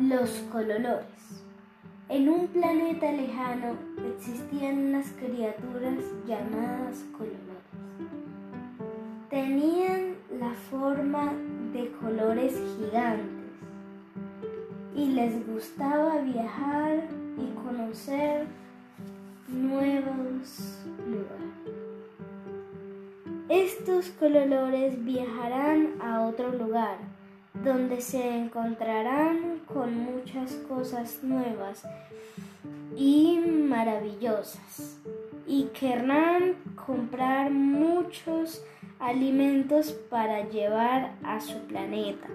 Los cololores. En un planeta lejano existían unas criaturas llamadas cololores. Tenían la forma de colores gigantes y les gustaba viajar y conocer nuevos lugares. Estos cololores viajarán a otro lugar donde se encontrarán con muchas cosas nuevas y maravillosas y querrán comprar muchos alimentos para llevar a su planeta.